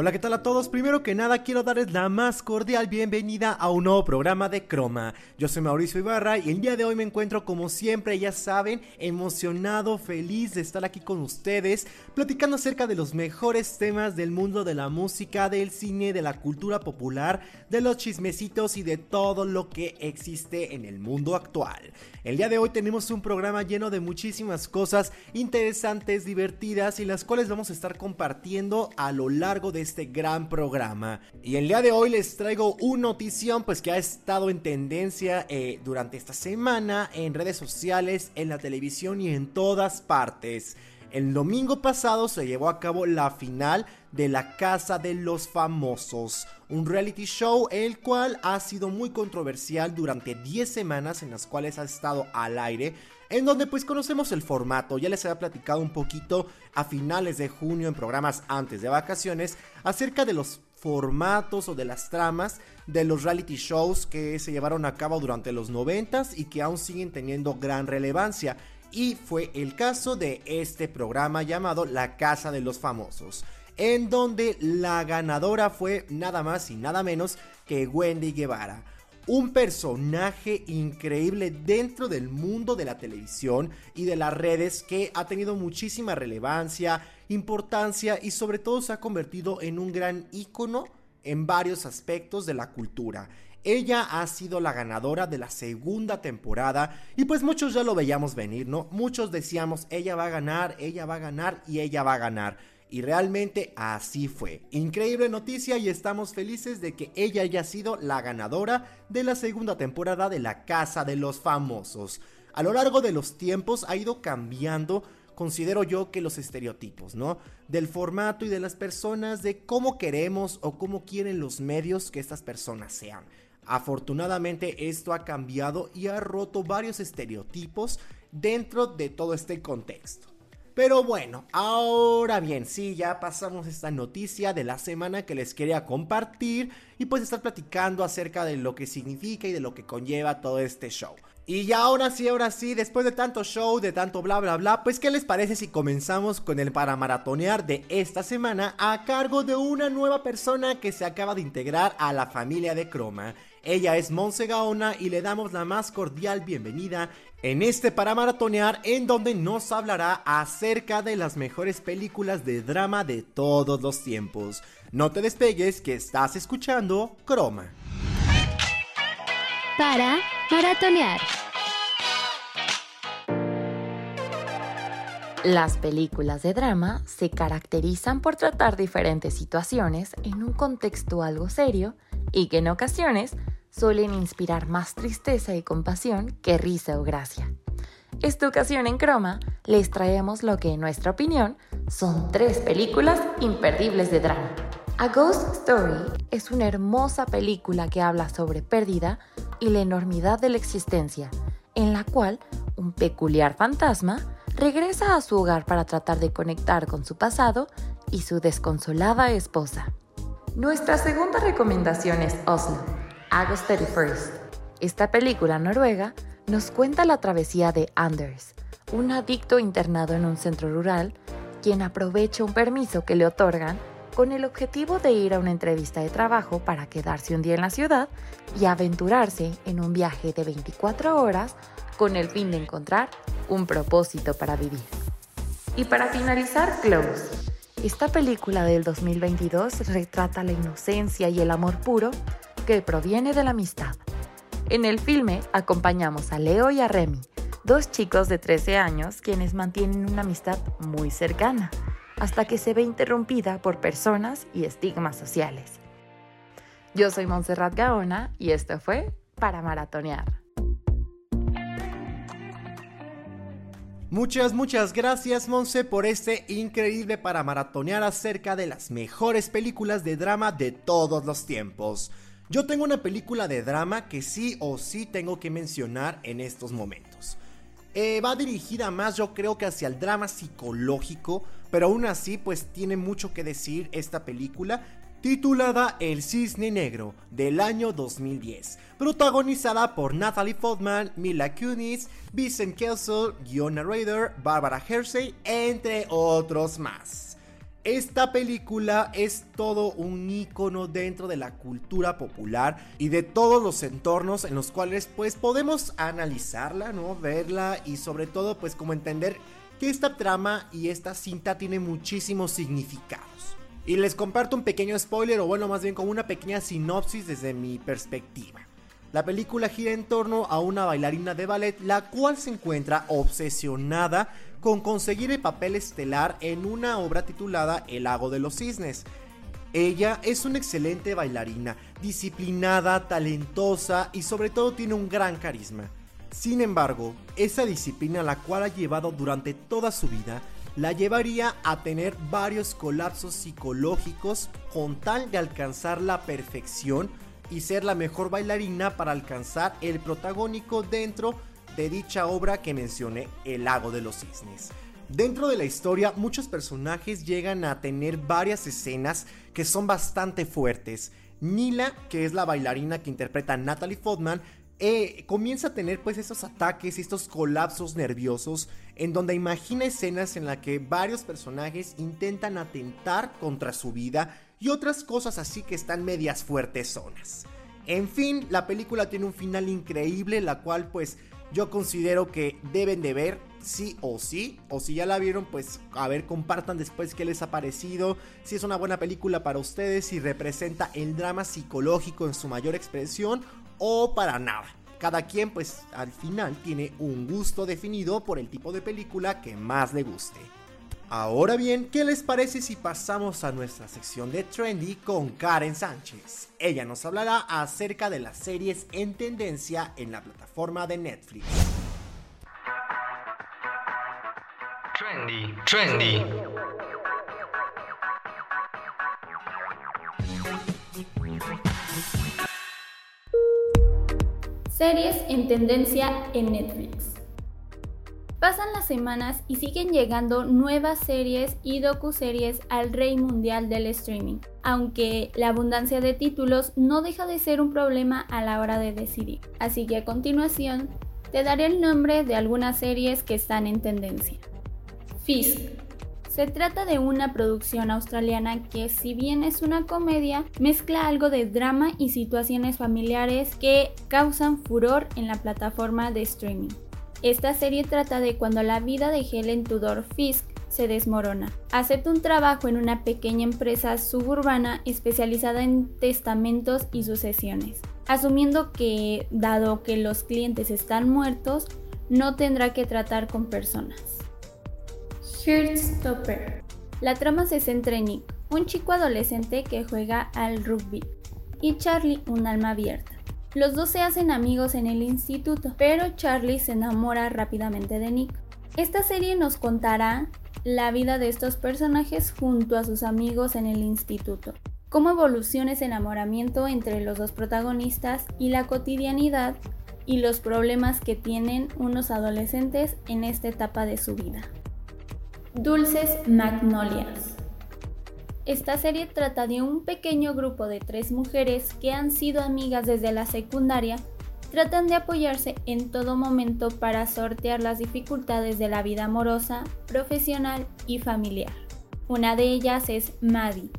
Hola, ¿qué tal a todos? Primero que nada quiero darles la más cordial bienvenida a un nuevo programa de Croma. Yo soy Mauricio Ibarra y el día de hoy me encuentro como siempre, ya saben, emocionado, feliz de estar aquí con ustedes, platicando acerca de los mejores temas del mundo de la música, del cine, de la cultura popular, de los chismecitos y de todo lo que existe en el mundo actual. El día de hoy tenemos un programa lleno de muchísimas cosas interesantes, divertidas y las cuales vamos a estar compartiendo a lo largo de este gran programa. Y el día de hoy les traigo una notición pues que ha estado en tendencia eh, durante esta semana en redes sociales, en la televisión y en todas partes. El domingo pasado se llevó a cabo la final de La Casa de los Famosos, un reality show el cual ha sido muy controversial durante 10 semanas en las cuales ha estado al aire, en donde pues conocemos el formato, ya les había platicado un poquito a finales de junio en programas antes de vacaciones acerca de los formatos o de las tramas de los reality shows que se llevaron a cabo durante los 90 y que aún siguen teniendo gran relevancia y fue el caso de este programa llamado La Casa de los Famosos, en donde la ganadora fue nada más y nada menos que Wendy Guevara. Un personaje increíble dentro del mundo de la televisión y de las redes que ha tenido muchísima relevancia, importancia y sobre todo se ha convertido en un gran ícono en varios aspectos de la cultura. Ella ha sido la ganadora de la segunda temporada y pues muchos ya lo veíamos venir, ¿no? Muchos decíamos, ella va a ganar, ella va a ganar y ella va a ganar. Y realmente así fue. Increíble noticia y estamos felices de que ella haya sido la ganadora de la segunda temporada de La Casa de los Famosos. A lo largo de los tiempos ha ido cambiando considero yo que los estereotipos, ¿no? Del formato y de las personas, de cómo queremos o cómo quieren los medios que estas personas sean. Afortunadamente esto ha cambiado y ha roto varios estereotipos dentro de todo este contexto. Pero bueno, ahora bien, sí, ya pasamos esta noticia de la semana que les quería compartir y pues estar platicando acerca de lo que significa y de lo que conlleva todo este show. Y ya ahora sí, ahora sí, después de tanto show, de tanto bla bla bla, pues ¿qué les parece si comenzamos con el para maratonear de esta semana a cargo de una nueva persona que se acaba de integrar a la familia de Croma? Ella es Monse Gaona y le damos la más cordial bienvenida en este para maratonear en donde nos hablará acerca de las mejores películas de drama de todos los tiempos. No te despegues que estás escuchando Croma. Para maratonear. Las películas de drama se caracterizan por tratar diferentes situaciones en un contexto algo serio y que en ocasiones suelen inspirar más tristeza y compasión que risa o gracia. Esta ocasión en Croma les traemos lo que en nuestra opinión son tres películas imperdibles de drama. A Ghost Story es una hermosa película que habla sobre pérdida y la enormidad de la existencia, en la cual un peculiar fantasma regresa a su hogar para tratar de conectar con su pasado y su desconsolada esposa. Nuestra segunda recomendación es Oslo, August 31st. Esta película noruega nos cuenta la travesía de Anders, un adicto internado en un centro rural, quien aprovecha un permiso que le otorgan con el objetivo de ir a una entrevista de trabajo para quedarse un día en la ciudad y aventurarse en un viaje de 24 horas con el fin de encontrar un propósito para vivir. Y para finalizar, Close, esta película del 2022 retrata la inocencia y el amor puro que proviene de la amistad. En el filme acompañamos a Leo y a Remy, dos chicos de 13 años quienes mantienen una amistad muy cercana, hasta que se ve interrumpida por personas y estigmas sociales. Yo soy Montserrat Gaona y esto fue Para Maratonear. Muchas, muchas gracias Monse por este increíble para maratonear acerca de las mejores películas de drama de todos los tiempos. Yo tengo una película de drama que sí o sí tengo que mencionar en estos momentos. Eh, va dirigida más yo creo que hacia el drama psicológico, pero aún así pues tiene mucho que decir esta película titulada El Cisne Negro del año 2010, protagonizada por Natalie Portman, Mila Kunis, Vincent Kessel, Giona Raider, Barbara Hersey, entre otros más. Esta película es todo un icono dentro de la cultura popular y de todos los entornos en los cuales pues podemos analizarla, ¿no? Verla y sobre todo pues como entender que esta trama y esta cinta tiene muchísimos significados. Y les comparto un pequeño spoiler o bueno más bien como una pequeña sinopsis desde mi perspectiva. La película gira en torno a una bailarina de ballet la cual se encuentra obsesionada con conseguir el papel estelar en una obra titulada El lago de los cisnes. Ella es una excelente bailarina, disciplinada, talentosa y sobre todo tiene un gran carisma. Sin embargo, esa disciplina la cual ha llevado durante toda su vida la llevaría a tener varios colapsos psicológicos con tal de alcanzar la perfección y ser la mejor bailarina para alcanzar el protagónico dentro de dicha obra que mencioné, El lago de los cisnes. Dentro de la historia, muchos personajes llegan a tener varias escenas que son bastante fuertes. Nila, que es la bailarina que interpreta a Natalie Fodman, eh, comienza a tener pues estos ataques, estos colapsos nerviosos, en donde imagina escenas en las que varios personajes intentan atentar contra su vida y otras cosas así que están medias fuertes zonas. En fin, la película tiene un final increíble, la cual pues yo considero que deben de ver sí o sí, o si ya la vieron pues a ver compartan después qué les ha parecido, si es una buena película para ustedes, si representa el drama psicológico en su mayor expresión o para nada. Cada quien pues al final tiene un gusto definido por el tipo de película que más le guste. Ahora bien, ¿qué les parece si pasamos a nuestra sección de Trendy con Karen Sánchez? Ella nos hablará acerca de las series en tendencia en la plataforma de Netflix. Trendy, trendy. Series en tendencia en Netflix. Pasan las semanas y siguen llegando nuevas series y docuseries al rey mundial del streaming, aunque la abundancia de títulos no deja de ser un problema a la hora de decidir. Así que a continuación te daré el nombre de algunas series que están en tendencia. Fisk. Se trata de una producción australiana que si bien es una comedia, mezcla algo de drama y situaciones familiares que causan furor en la plataforma de streaming. Esta serie trata de cuando la vida de Helen Tudor Fisk se desmorona. Acepta un trabajo en una pequeña empresa suburbana especializada en testamentos y sucesiones, asumiendo que, dado que los clientes están muertos, no tendrá que tratar con personas. Heartstopper. La trama se centra en Nick, un chico adolescente que juega al rugby, y Charlie, un alma abierta. Los dos se hacen amigos en el instituto, pero Charlie se enamora rápidamente de Nick. Esta serie nos contará la vida de estos personajes junto a sus amigos en el instituto, cómo evoluciona ese enamoramiento entre los dos protagonistas y la cotidianidad y los problemas que tienen unos adolescentes en esta etapa de su vida. Dulces Magnolias esta serie trata de un pequeño grupo de tres mujeres que han sido amigas desde la secundaria, tratan de apoyarse en todo momento para sortear las dificultades de la vida amorosa, profesional y familiar. Una de ellas es Maddie,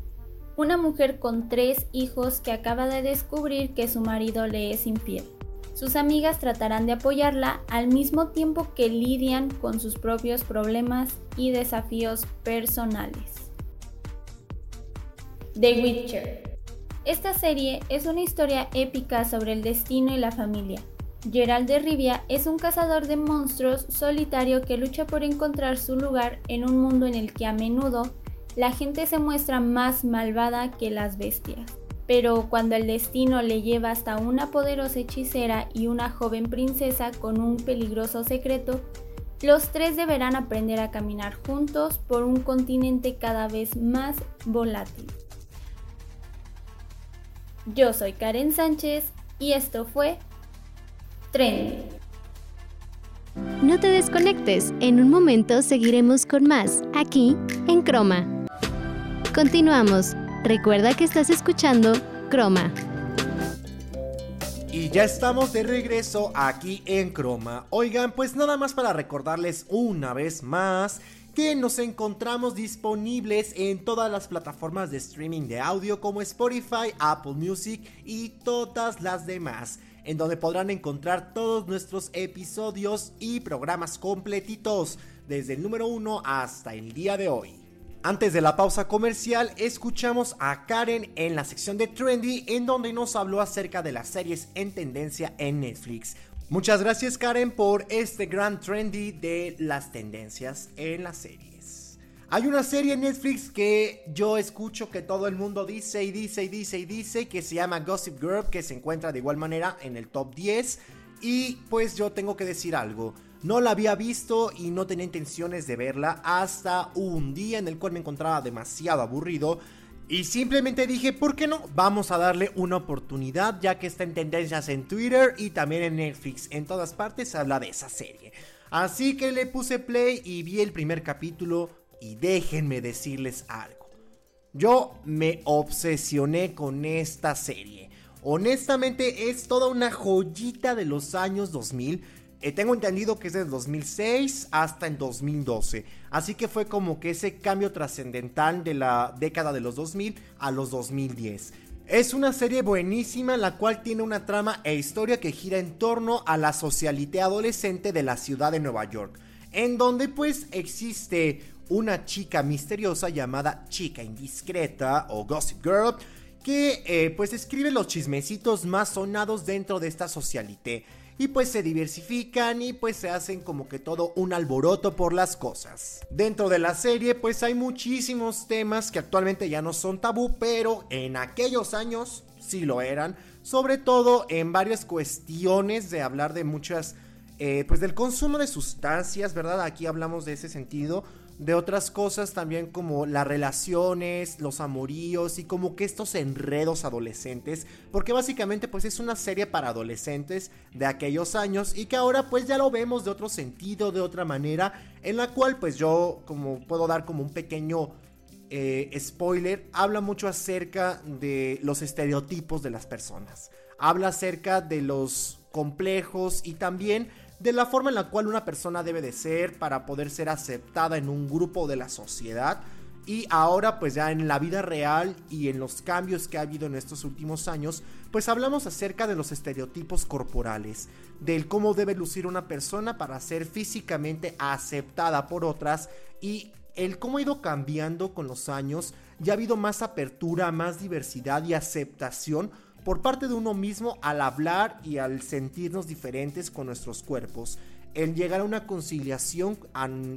una mujer con tres hijos que acaba de descubrir que su marido le es infiel. Sus amigas tratarán de apoyarla al mismo tiempo que lidian con sus propios problemas y desafíos personales. The Witcher. Esta serie es una historia épica sobre el destino y la familia. Gerald de Rivia es un cazador de monstruos solitario que lucha por encontrar su lugar en un mundo en el que a menudo la gente se muestra más malvada que las bestias. Pero cuando el destino le lleva hasta una poderosa hechicera y una joven princesa con un peligroso secreto, los tres deberán aprender a caminar juntos por un continente cada vez más volátil. Yo soy Karen Sánchez y esto fue Trendy. No te desconectes, en un momento seguiremos con más, aquí, en Croma. Continuamos. Recuerda que estás escuchando Croma. Y ya estamos de regreso aquí en Croma. Oigan, pues nada más para recordarles una vez más que nos encontramos disponibles en todas las plataformas de streaming de audio como Spotify, Apple Music y todas las demás en donde podrán encontrar todos nuestros episodios y programas completitos, desde el número 1 hasta el día de hoy. Antes de la pausa comercial, escuchamos a Karen en la sección de Trendy, en donde nos habló acerca de las series en tendencia en Netflix. Muchas gracias Karen por este gran trendy de las tendencias en las series. Hay una serie en Netflix que yo escucho que todo el mundo dice y dice y dice y dice que se llama Gossip Girl, que se encuentra de igual manera en el top 10. Y pues yo tengo que decir algo. No la había visto y no tenía intenciones de verla hasta un día en el cual me encontraba demasiado aburrido. Y simplemente dije, ¿por qué no? Vamos a darle una oportunidad ya que está en tendencias en Twitter y también en Netflix. En todas partes se habla de esa serie. Así que le puse play y vi el primer capítulo y déjenme decirles algo. Yo me obsesioné con esta serie. Honestamente es toda una joyita de los años 2000. Eh, tengo entendido que es del 2006 hasta el 2012. Así que fue como que ese cambio trascendental de la década de los 2000 a los 2010. Es una serie buenísima la cual tiene una trama e historia que gira en torno a la socialité adolescente de la ciudad de Nueva York. En donde pues existe una chica misteriosa llamada Chica Indiscreta o Gossip Girl que eh, pues escribe los chismecitos más sonados dentro de esta socialité y pues se diversifican y pues se hacen como que todo un alboroto por las cosas. Dentro de la serie pues hay muchísimos temas que actualmente ya no son tabú, pero en aquellos años sí lo eran, sobre todo en varias cuestiones de hablar de muchas, eh, pues del consumo de sustancias, ¿verdad? Aquí hablamos de ese sentido, de otras cosas también como las relaciones, los amoríos y como que estos enredos adolescentes, porque básicamente pues es una serie para adolescentes de aquellos años y que ahora pues ya lo vemos de otro sentido, de otra manera, en la cual pues yo como puedo dar como un pequeño eh, spoiler, habla mucho acerca de los estereotipos de las personas, habla acerca de los complejos y también de la forma en la cual una persona debe de ser para poder ser aceptada en un grupo de la sociedad. Y ahora pues ya en la vida real y en los cambios que ha habido en estos últimos años, pues hablamos acerca de los estereotipos corporales, del cómo debe lucir una persona para ser físicamente aceptada por otras y el cómo ha ido cambiando con los años, ya ha habido más apertura, más diversidad y aceptación por parte de uno mismo al hablar y al sentirnos diferentes con nuestros cuerpos, el llegar a una conciliación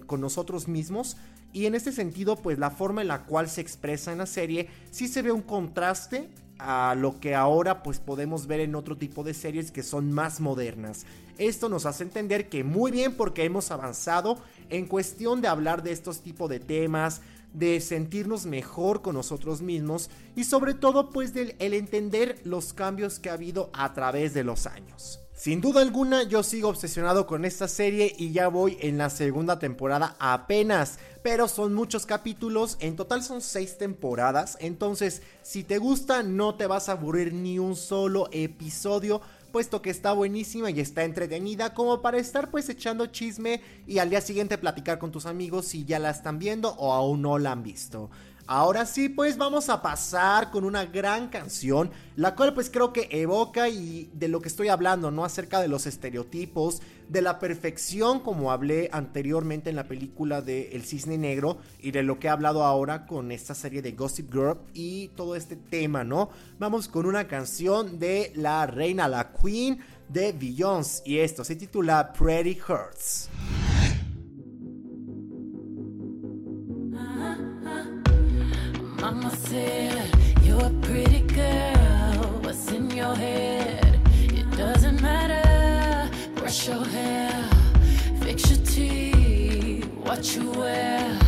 con nosotros mismos y en este sentido pues la forma en la cual se expresa en la serie sí se ve un contraste a lo que ahora pues podemos ver en otro tipo de series que son más modernas. Esto nos hace entender que muy bien porque hemos avanzado en cuestión de hablar de estos tipos de temas, de sentirnos mejor con nosotros mismos y sobre todo pues del el entender los cambios que ha habido a través de los años. Sin duda alguna yo sigo obsesionado con esta serie y ya voy en la segunda temporada apenas, pero son muchos capítulos, en total son seis temporadas, entonces si te gusta no te vas a aburrir ni un solo episodio puesto que está buenísima y está entretenida como para estar pues echando chisme y al día siguiente platicar con tus amigos si ya la están viendo o aún no la han visto. Ahora sí, pues vamos a pasar con una gran canción, la cual pues creo que evoca y de lo que estoy hablando, ¿no? Acerca de los estereotipos, de la perfección como hablé anteriormente en la película de El Cisne Negro y de lo que he hablado ahora con esta serie de Gossip Girl y todo este tema, ¿no? Vamos con una canción de la reina, la queen de Beyoncé y esto se titula Pretty Hurts. Mama said, You're a pretty girl. What's in your head? It doesn't matter. Brush your hair, fix your teeth, what you wear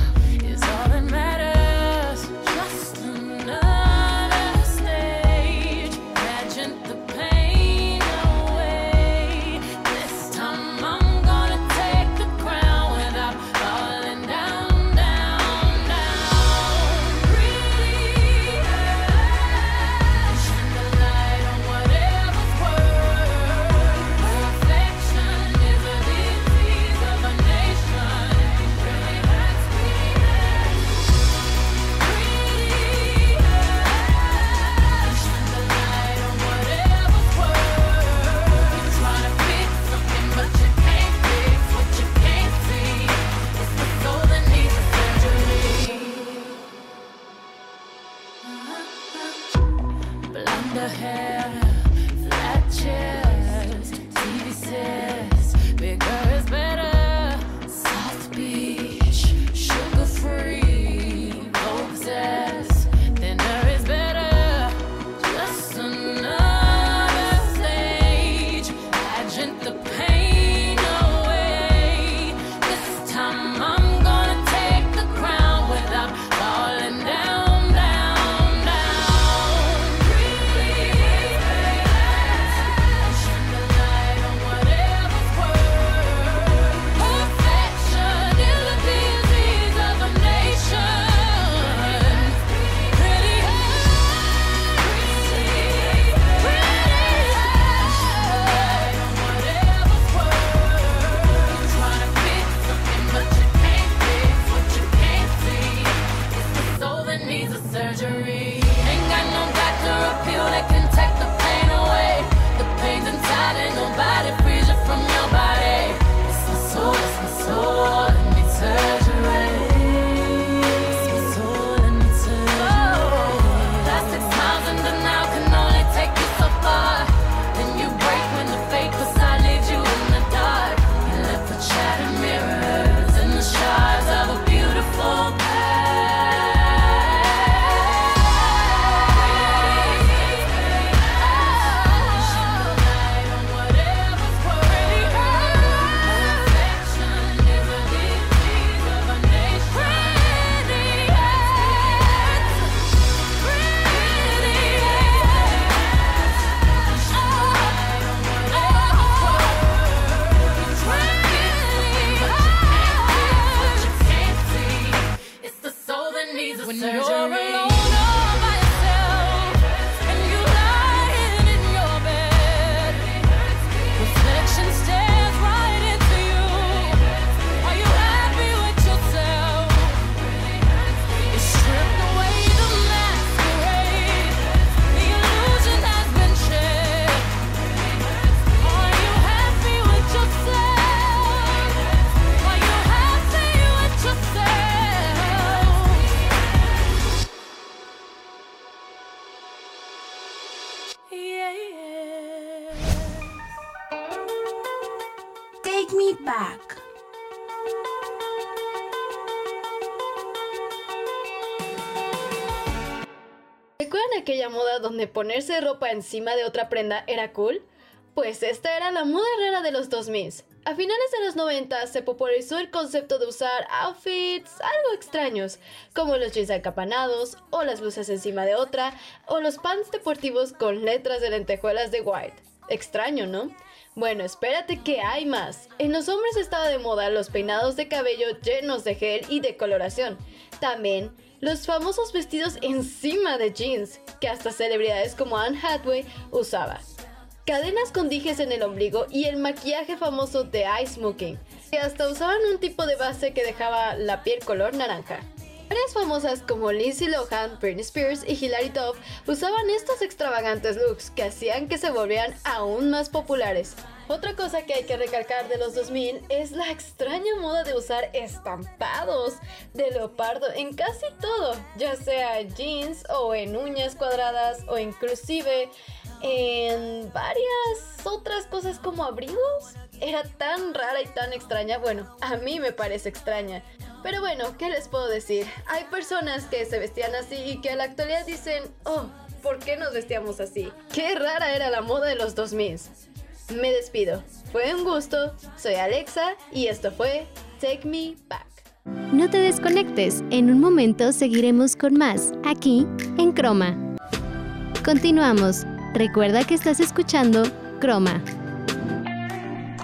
ponerse ropa encima de otra prenda era cool? Pues esta era la moda rara de los 2000. A finales de los 90 se popularizó el concepto de usar outfits algo extraños, como los jeans acapanados, o las blusas encima de otra, o los pants deportivos con letras de lentejuelas de white. Extraño, ¿no? Bueno, espérate que hay más. En los hombres estaba de moda los peinados de cabello llenos de gel y de coloración. También los famosos vestidos encima de jeans, que hasta celebridades como Anne Hathaway usaba. Cadenas con dijes en el ombligo y el maquillaje famoso de eye smoking, que hasta usaban un tipo de base que dejaba la piel color naranja. Varias famosas como Lindsay Lohan, Britney Spears y Hilary Duff usaban estos extravagantes looks que hacían que se volvieran aún más populares. Otra cosa que hay que recalcar de los 2000 es la extraña moda de usar estampados de leopardo en casi todo, ya sea jeans o en uñas cuadradas o inclusive en varias otras cosas como abrigos. Era tan rara y tan extraña, bueno, a mí me parece extraña. Pero bueno, ¿qué les puedo decir? Hay personas que se vestían así y que a la actualidad dicen, oh, ¿por qué nos vestíamos así? Qué rara era la moda de los 2000. Me despido. Fue un gusto. Soy Alexa y esto fue Take Me Back. No te desconectes, en un momento seguiremos con más, aquí en Croma. Continuamos. Recuerda que estás escuchando Croma.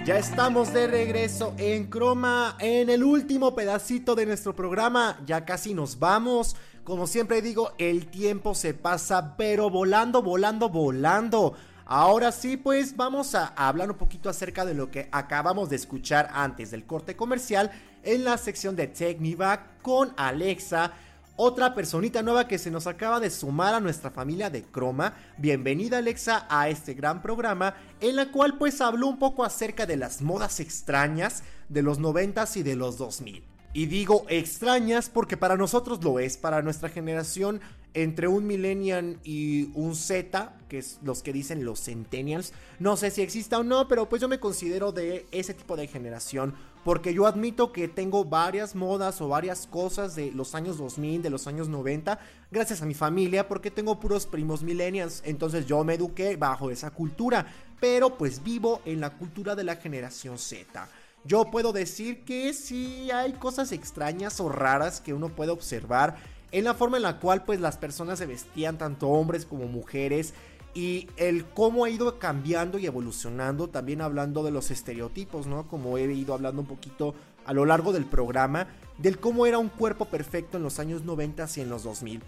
Ya estamos de regreso en Croma, en el último pedacito de nuestro programa. Ya casi nos vamos. Como siempre digo, el tiempo se pasa, pero volando, volando, volando. Ahora sí, pues vamos a hablar un poquito acerca de lo que acabamos de escuchar antes del corte comercial en la sección de Back con Alexa otra personita nueva que se nos acaba de sumar a nuestra familia de Croma. Bienvenida Alexa a este gran programa en la cual pues habló un poco acerca de las modas extrañas de los 90s y de los 2000. Y digo extrañas porque para nosotros lo es, para nuestra generación entre un millennial y un Z, que es los que dicen los centennials, no sé si exista o no, pero pues yo me considero de ese tipo de generación porque yo admito que tengo varias modas o varias cosas de los años 2000, de los años 90, gracias a mi familia, porque tengo puros primos millennials, entonces yo me eduqué bajo esa cultura, pero pues vivo en la cultura de la generación Z. Yo puedo decir que sí hay cosas extrañas o raras que uno puede observar en la forma en la cual pues las personas se vestían, tanto hombres como mujeres, y el cómo ha ido cambiando y evolucionando, también hablando de los estereotipos, ¿no? Como he ido hablando un poquito a lo largo del programa, del cómo era un cuerpo perfecto en los años 90 y en los 2000.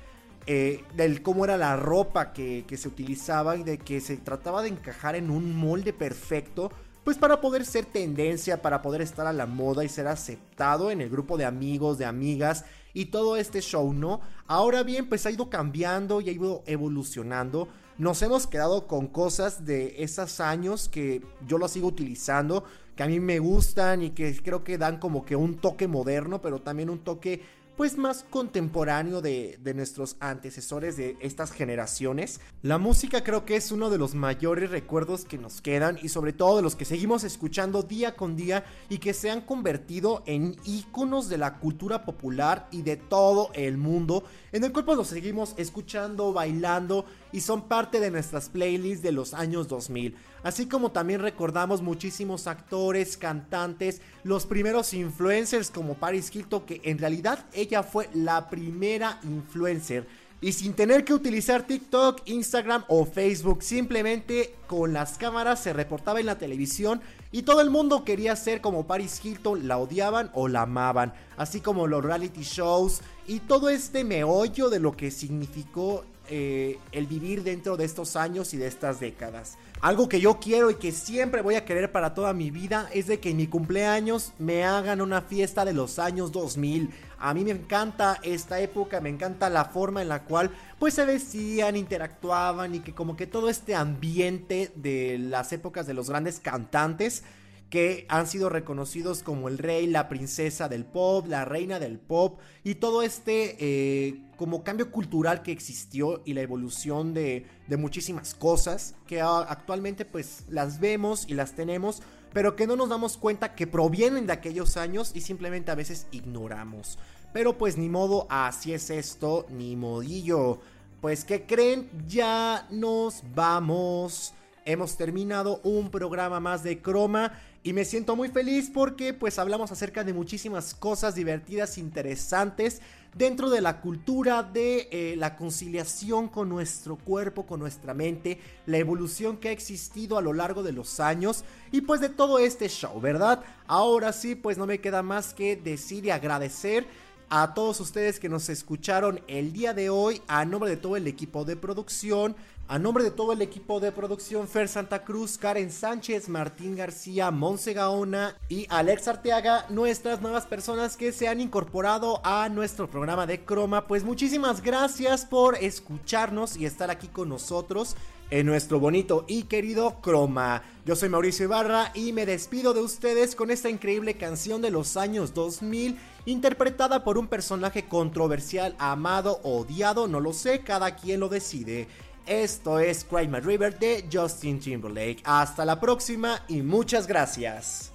Eh, del cómo era la ropa que, que se utilizaba y de que se trataba de encajar en un molde perfecto, pues para poder ser tendencia, para poder estar a la moda y ser aceptado en el grupo de amigos, de amigas y todo este show, ¿no? Ahora bien, pues ha ido cambiando y ha ido evolucionando nos hemos quedado con cosas de esos años que yo lo sigo utilizando, que a mí me gustan y que creo que dan como que un toque moderno, pero también un toque pues más contemporáneo de, nuestros antecesores de estas generaciones. La música creo que es uno de los mayores recuerdos que nos quedan y sobre todo de los que seguimos escuchando día con día y que se han convertido en íconos de la cultura popular y de todo el mundo, en el cual pues los seguimos escuchando, bailando y son parte de nuestras playlists de los años 2000 así como también recordamos muchísimos actores, cantantes, los primeros influencers como Paris Hilton, que en realidad ella fue la primera influencer. Y sin tener que utilizar TikTok, Instagram o Facebook, simplemente con las cámaras se reportaba en la televisión y todo el mundo quería ser como Paris Hilton, la odiaban o la amaban, así como los reality shows y todo este meollo de lo que significó eh, el vivir dentro de estos años y de estas décadas. Algo que yo quiero y que siempre voy a querer para toda mi vida es de que en mi cumpleaños me hagan una fiesta de los años 2000. A mí me encanta esta época, me encanta la forma en la cual pues se vestían, interactuaban y que como que todo este ambiente de las épocas de los grandes cantantes que han sido reconocidos como el rey, la princesa del pop, la reina del pop y todo este eh, como cambio cultural que existió y la evolución de, de muchísimas cosas que actualmente pues las vemos y las tenemos pero que no nos damos cuenta que provienen de aquellos años y simplemente a veces ignoramos. Pero pues ni modo, así es esto, ni modillo. pues ¿qué creen? Ya nos vamos. Hemos terminado un programa más de Croma y me siento muy feliz porque pues hablamos acerca de muchísimas cosas divertidas, interesantes dentro de la cultura de eh, la conciliación con nuestro cuerpo, con nuestra mente, la evolución que ha existido a lo largo de los años y pues de todo este show, ¿verdad? Ahora sí, pues no me queda más que decir y agradecer a todos ustedes que nos escucharon el día de hoy a nombre de todo el equipo de producción. A nombre de todo el equipo de producción, Fer Santa Cruz, Karen Sánchez, Martín García, Monse Gaona y Alex Arteaga, nuestras nuevas personas que se han incorporado a nuestro programa de Croma, pues muchísimas gracias por escucharnos y estar aquí con nosotros en nuestro bonito y querido Croma. Yo soy Mauricio Ibarra y me despido de ustedes con esta increíble canción de los años 2000 interpretada por un personaje controversial, amado, odiado, no lo sé, cada quien lo decide. Esto es Cry My River de Justin Timberlake. Hasta la próxima y muchas gracias.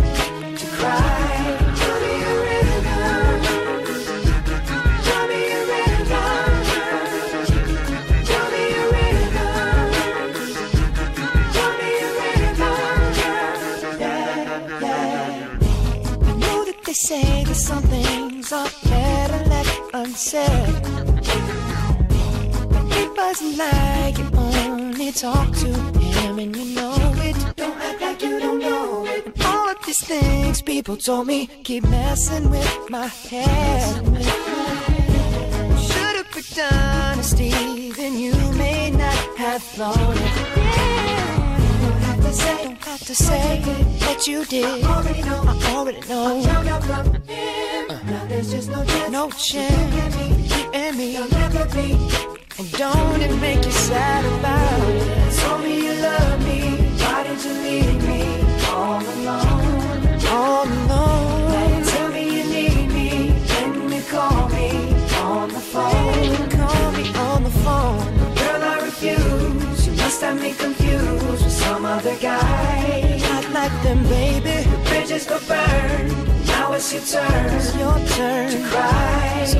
But he doesn't like you only talk to him and you know it. Don't act like you don't know it. And all of these things people told me keep messing with my head. Should've picked honesty, then you may not have thought it. Yeah. Don't have to say, have to say that you did. I already know. I already know. I found out from him. Uh. Now there's just no chance. No chance. You and me. You'll never be. And don't it make you sad about it? Told me you love me. Why did you leave me all alone? All alone. Tell me you need me. When you call me on the phone. Call me on the phone. Girl, I refuse. You must have me confused some other guy. Not like them, baby. The bridges go burn. Now it's your turn. It's your turn to cry. So